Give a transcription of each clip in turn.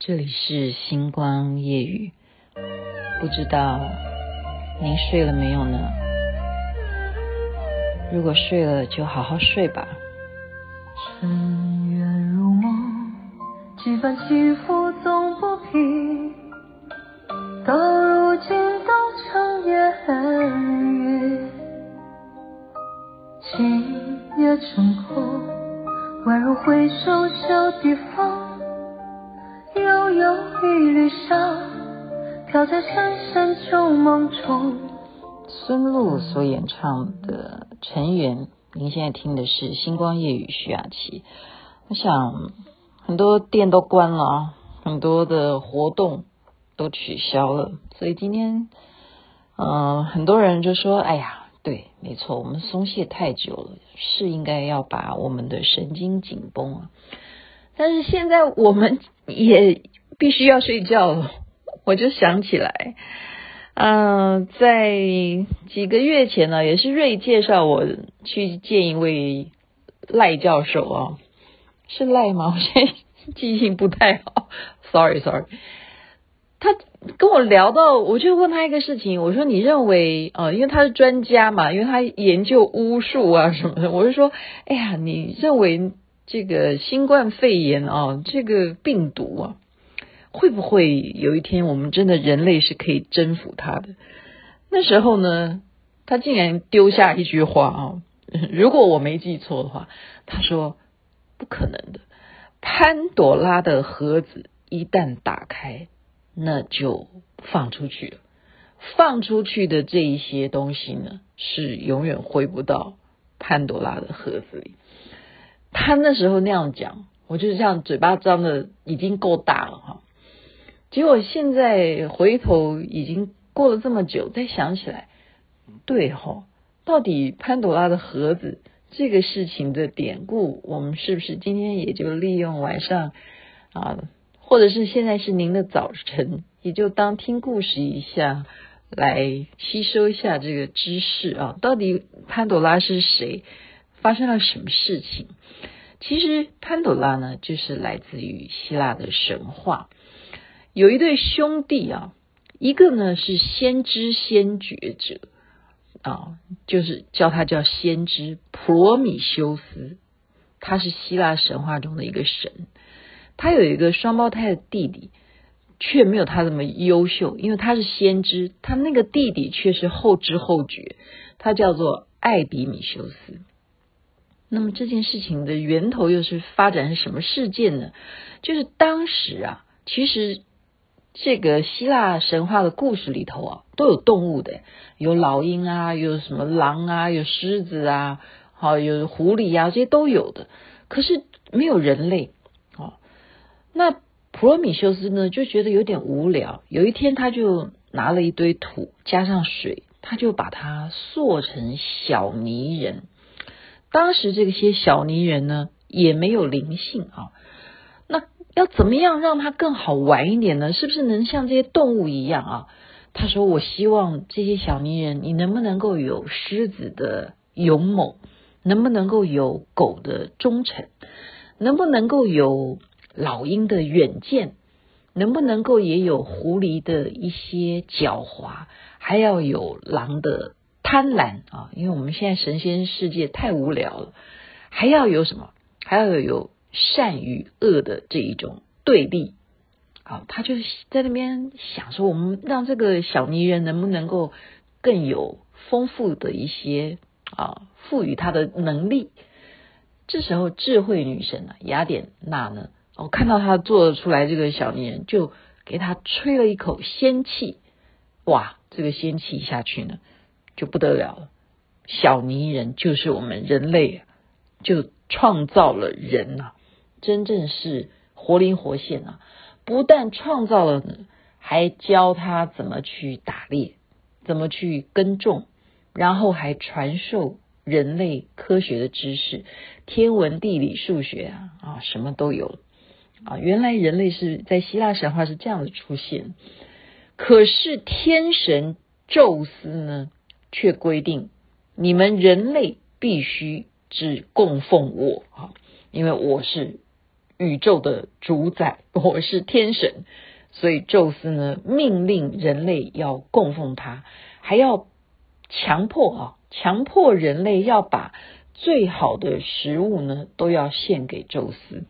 这里是星光夜雨，不知道您睡了没有呢？如果睡了，就好好睡吧。尘缘如梦，几番起伏总不平，到如今都成烟云，今夜成空，宛如回首小地方。悠悠一缕香，飘在深深旧梦中。孙露所演唱的《尘缘》，您现在听的是《星光夜雨》徐雅琪。我想很多店都关了啊，很多的活动都取消了，所以今天，嗯、很多人就说：“哎呀，对，没错，我们松懈太久了，是应该要把我们的神经紧绷啊。”但是现在我们也必须要睡觉了，我就想起来，嗯、在几个月前呢，也是瑞介绍我去见一位赖教授啊，是赖吗？我现在记性不太好，sorry sorry。他跟我聊到，我就问他一个事情，我说：“你认为，呃，因为他是专家嘛，因为他研究巫术啊什么的，我就说，哎呀，你认为？”这个新冠肺炎啊，这个病毒啊，会不会有一天我们真的人类是可以征服它的？那时候呢，他竟然丢下一句话啊，如果我没记错的话，他说不可能的，潘朵拉的盒子一旦打开，那就放出去了，放出去的这一些东西呢，是永远回不到潘朵拉的盒子里。他那时候那样讲，我就是这样嘴巴张的已经够大了哈。结果现在回头已经过了这么久，再想起来，对哈，到底潘朵拉的盒子这个事情的典故，我们是不是今天也就利用晚上啊，或者是现在是您的早晨，也就当听故事一下，来吸收一下这个知识啊？到底潘朵拉是谁？发生了什么事情？其实潘朵拉呢，就是来自于希腊的神话。有一对兄弟啊，一个呢是先知先觉者啊，就是叫他叫先知普罗米修斯，他是希腊神话中的一个神。他有一个双胞胎的弟弟，却没有他这么优秀，因为他是先知，他那个弟弟却是后知后觉，他叫做艾比米修斯。那么这件事情的源头又是发展是什么事件呢？就是当时啊，其实这个希腊神话的故事里头啊，都有动物的，有老鹰啊，有什么狼啊，有狮子啊，好，有狐狸啊，这些都有的。可是没有人类哦。那普罗米修斯呢，就觉得有点无聊。有一天，他就拿了一堆土加上水，他就把它塑成小泥人。当时这些小泥人呢，也没有灵性啊。要怎么样让它更好玩一点呢？是不是能像这些动物一样啊？他说：“我希望这些小泥人，你能不能够有狮子的勇猛？能不能够有狗的忠诚？能不能够有老鹰的远见？能不能够也有狐狸的一些狡猾？还要有狼的？”贪婪啊，因为我们现在神仙世界太无聊了，还要有什么？还要有善与恶的这一种对立啊！他就是在那边想说，我们让这个小泥人能不能够更有丰富的一些啊，赋予他的能力。这时候，智慧女神啊，雅典娜呢，我看到他做出来这个小泥人，就给他吹了一口仙气，哇！这个仙气下去呢。就不得了了，小泥人就是我们人类，就创造了人呐，真正是活灵活现啊！不但创造了，还教他怎么去打猎，怎么去耕种，然后还传授人类科学的知识，天文地理数学啊啊，什么都有啊！原来人类是在希腊神话是这样的出现，可是天神宙斯呢？却规定你们人类必须只供奉我啊，因为我是宇宙的主宰，我是天神，所以宙斯呢命令人类要供奉他，还要强迫啊，强迫人类要把最好的食物呢都要献给宙斯。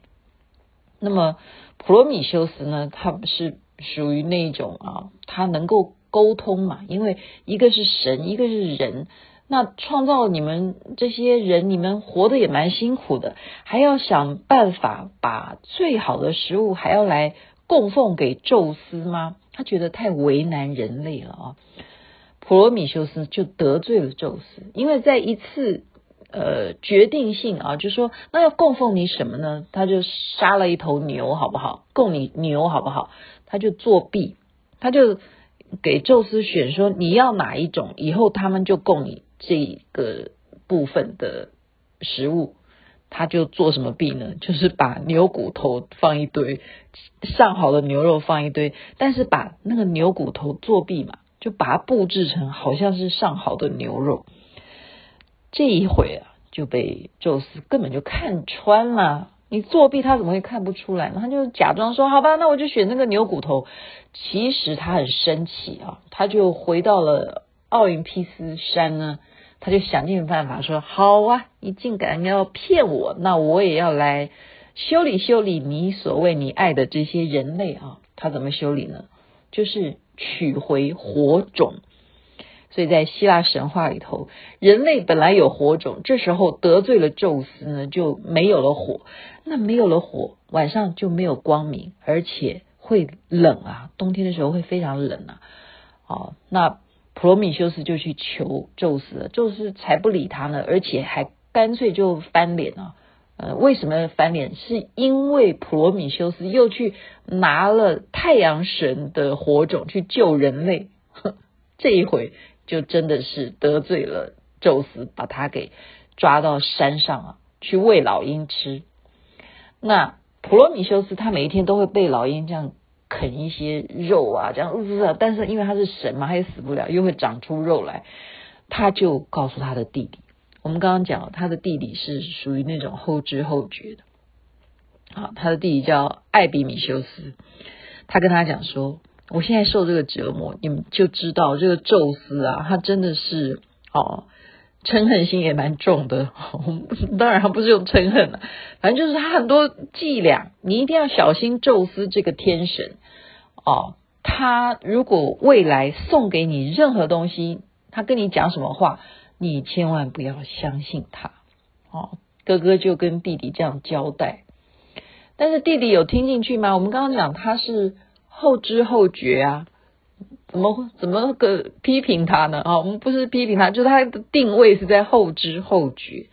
那么普罗米修斯呢，他是属于那种啊，他能够沟通嘛，因为一个是神，一个是人。那创造你们这些人，你们活得也蛮辛苦的，还要想办法把最好的食物还要来供奉给宙斯吗？他觉得太为难人类了啊！普罗米修斯就得罪了宙斯，因为在一次呃决定性啊，就说那要供奉你什么呢？他就杀了一头牛，好不好？供你牛，好不好？他就作弊，他就给宙斯选说你要哪一种，以后他们就供你。这个部分的食物，他就做什么弊呢？就是把牛骨头放一堆，上好的牛肉放一堆，但是把那个牛骨头作弊嘛，就把它布置成好像是上好的牛肉。这一回啊，就被宙斯根本就看穿了。你作弊，他怎么会看不出来呢？他就假装说：“好吧，那我就选那个牛骨头。”其实他很生气啊，他就回到了奥林匹斯山呢。他就想尽办法说：“好啊，你竟敢要骗我，那我也要来修理修理你所谓你爱的这些人类啊！”他怎么修理呢？就是取回火种。所以在希腊神话里头，人类本来有火种，这时候得罪了宙斯呢，就没有了火。那没有了火，晚上就没有光明，而且会冷啊，冬天的时候会非常冷啊。哦，那。普罗米修斯就去求宙斯了，宙斯才不理他呢，而且还干脆就翻脸啊！呃，为什么翻脸？是因为普罗米修斯又去拿了太阳神的火种去救人类，这一回就真的是得罪了宙斯，把他给抓到山上啊，去喂老鹰吃。那普罗米修斯他每一天都会被老鹰这样。啃一些肉啊，这样，但是因为他是神嘛，他也死不了，又会长出肉来。他就告诉他的弟弟，我们刚刚讲，他的弟弟是属于那种后知后觉的。好，他的弟弟叫艾比米修斯，他跟他讲说：“我现在受这个折磨，你们就知道这个宙斯啊，他真的是哦，嗔恨心也蛮重的。当然，他不是用嗔恨了，反正就是他很多伎俩，你一定要小心宙斯这个天神。”哦，他如果未来送给你任何东西，他跟你讲什么话，你千万不要相信他。哦，哥哥就跟弟弟这样交代，但是弟弟有听进去吗？我们刚刚讲他是后知后觉啊，怎么怎么个批评他呢？啊、我们不是批评他，就是他的定位是在后知后觉，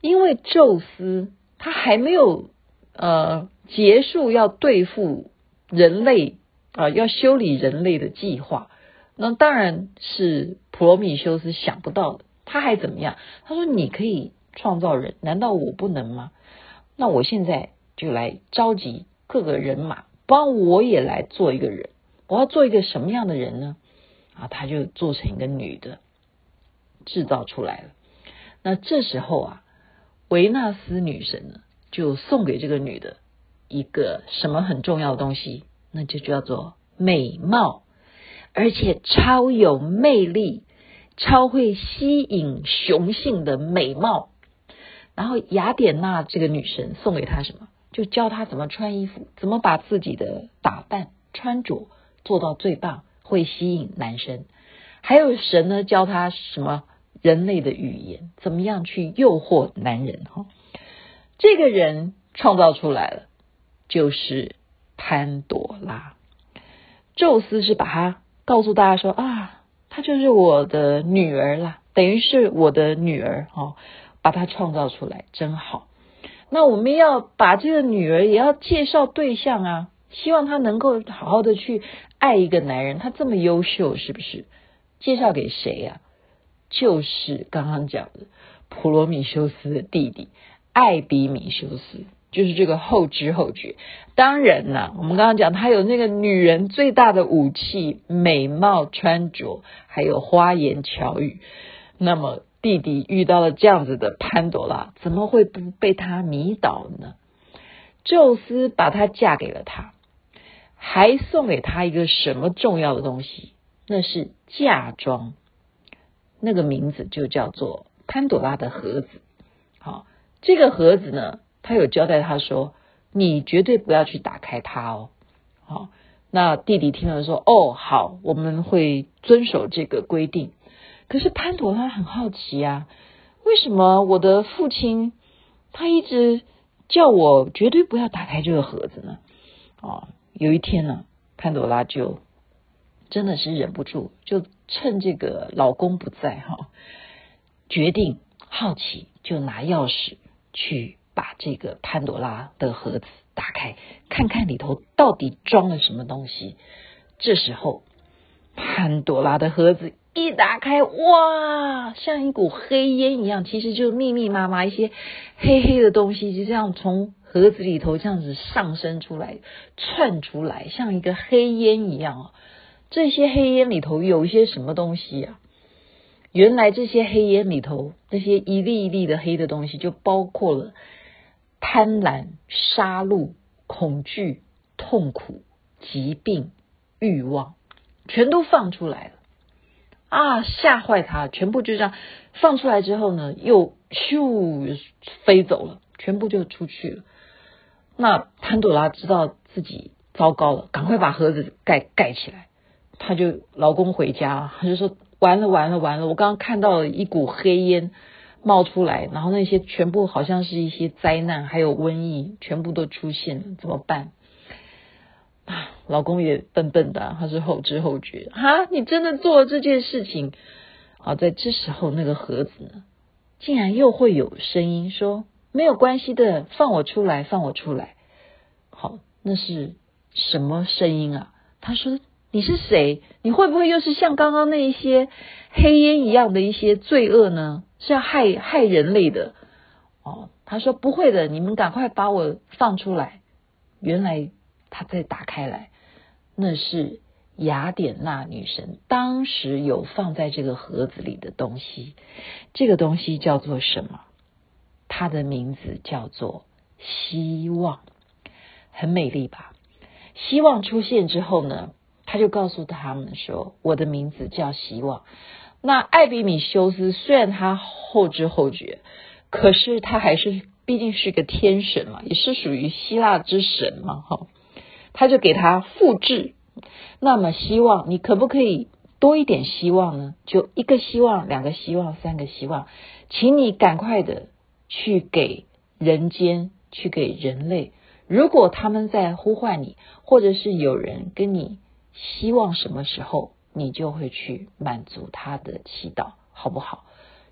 因为宙斯他还没有呃结束要对付人类。啊，要修理人类的计划，那当然是普罗米修斯想不到的。他还怎么样？他说：“你可以创造人，难道我不能吗？那我现在就来召集各个人马，帮我也来做一个人。我要做一个什么样的人呢？啊，他就做成一个女的，制造出来了。那这时候啊，维纳斯女神呢，就送给这个女的一个什么很重要的东西？那就叫做美貌，而且超有魅力，超会吸引雄性的美貌。然后雅典娜这个女神送给她什么？就教她怎么穿衣服，怎么把自己的打扮穿着做到最棒，会吸引男生。还有神呢，教她什么人类的语言，怎么样去诱惑男人？哈，这个人创造出来了，就是。潘朵拉，宙斯是把他告诉大家说啊，她就是我的女儿啦，等于是我的女儿哦，把她创造出来真好。那我们要把这个女儿也要介绍对象啊，希望她能够好好的去爱一个男人，她这么优秀，是不是？介绍给谁呀？就是刚刚讲的普罗米修斯的弟弟艾比米修斯。就是这个后知后觉，当然呐，我们刚刚讲，他有那个女人最大的武器——美貌、穿着，还有花言巧语。那么弟弟遇到了这样子的潘朵拉，怎么会不被他迷倒呢？宙斯把她嫁给了他，还送给她一个什么重要的东西？那是嫁妆，那个名字就叫做潘朵拉的盒子。好，这个盒子呢，他有交代他说，你绝对不要去打开它哦。好，那弟弟听了说，哦，好，我们会遵守这个规定。可是潘朵拉很好奇啊，为什么我的父亲他一直叫我绝对不要打开这个盒子呢？哦，有一天呢，潘朵拉就真的是忍不住，就趁这个老公不在哈，决定好奇，就拿钥匙去把这个潘朵拉的盒子打开，看看里头到底装了什么东西。这时候，潘朵拉的盒子。一打开，哇，像一股黑烟一样，其实就密密麻麻一些黑黑的东西，就这样从盒子里头这样子上升出来，窜出来，像一个黑烟一样啊。这些黑烟里头有一些什么东西啊？原来这些黑烟里头，那些一粒一粒的黑的东西，就包括了贪婪、杀戮、恐惧、痛苦、疾病、欲望，全都放出来了。啊！吓坏他，全部就这样放出来之后呢，又咻飞走了，全部就出去了。那潘朵拉知道自己糟糕了，赶快把盒子盖盖起来。她就老公回家，她就说：完了完了完了！我刚刚看到了一股黑烟冒出来，然后那些全部好像是一些灾难，还有瘟疫，全部都出现了，怎么办？啊，老公也笨笨的，他是后知后觉。哈，你真的做了这件事情？好，在这时候，那个盒子呢，竟然又会有声音说：“没有关系的，放我出来，放我出来。”好，那是什么声音啊？他说：“你是谁？你会不会又是像刚刚那一些黑烟一样的一些罪恶呢？是要害害人类的？”哦，他说：“不会的，你们赶快把我放出来。”原来。他再打开来，那是雅典娜女神当时有放在这个盒子里的东西。这个东西叫做什么？它的名字叫做希望，很美丽吧？希望出现之后呢，他就告诉他们说：“我的名字叫希望。”那艾比米修斯虽然他后知后觉，可是他还是毕竟是个天神嘛，也是属于希腊之神嘛，哈。他就给他复制，那么希望你可不可以多一点希望呢？就一个希望，两个希望，三个希望，请你赶快的去给人间，去给人类。如果他们在呼唤你，或者是有人跟你希望什么时候，你就会去满足他的祈祷，好不好？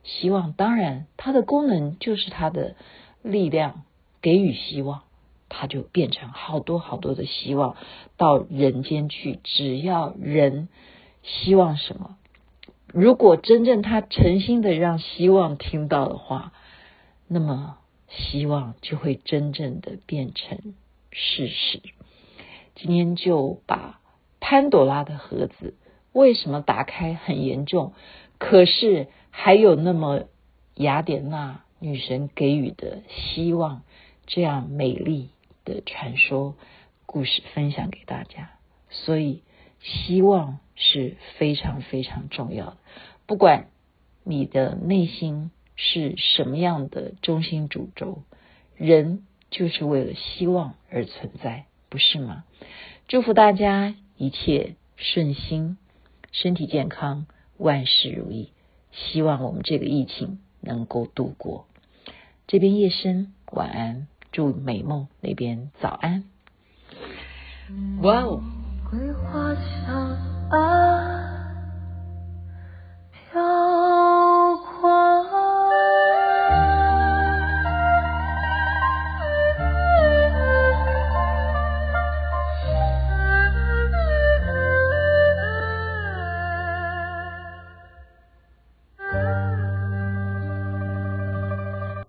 希望当然，它的功能就是它的力量，给予希望。它就变成好多好多的希望到人间去，只要人希望什么，如果真正他诚心的让希望听到的话，那么希望就会真正的变成事实。今天就把潘朵拉的盒子为什么打开很严重，可是还有那么雅典娜女神给予的希望这样美丽的传说故事分享给大家，所以希望是非常非常重要的。不管你的内心是什么样的中心主轴，人就是为了希望而存在，不是吗？祝福大家一切顺心，身体健康，万事如意。希望我们这个疫情能够度过。这边夜深，晚安。祝美梦那边早安。哇哦。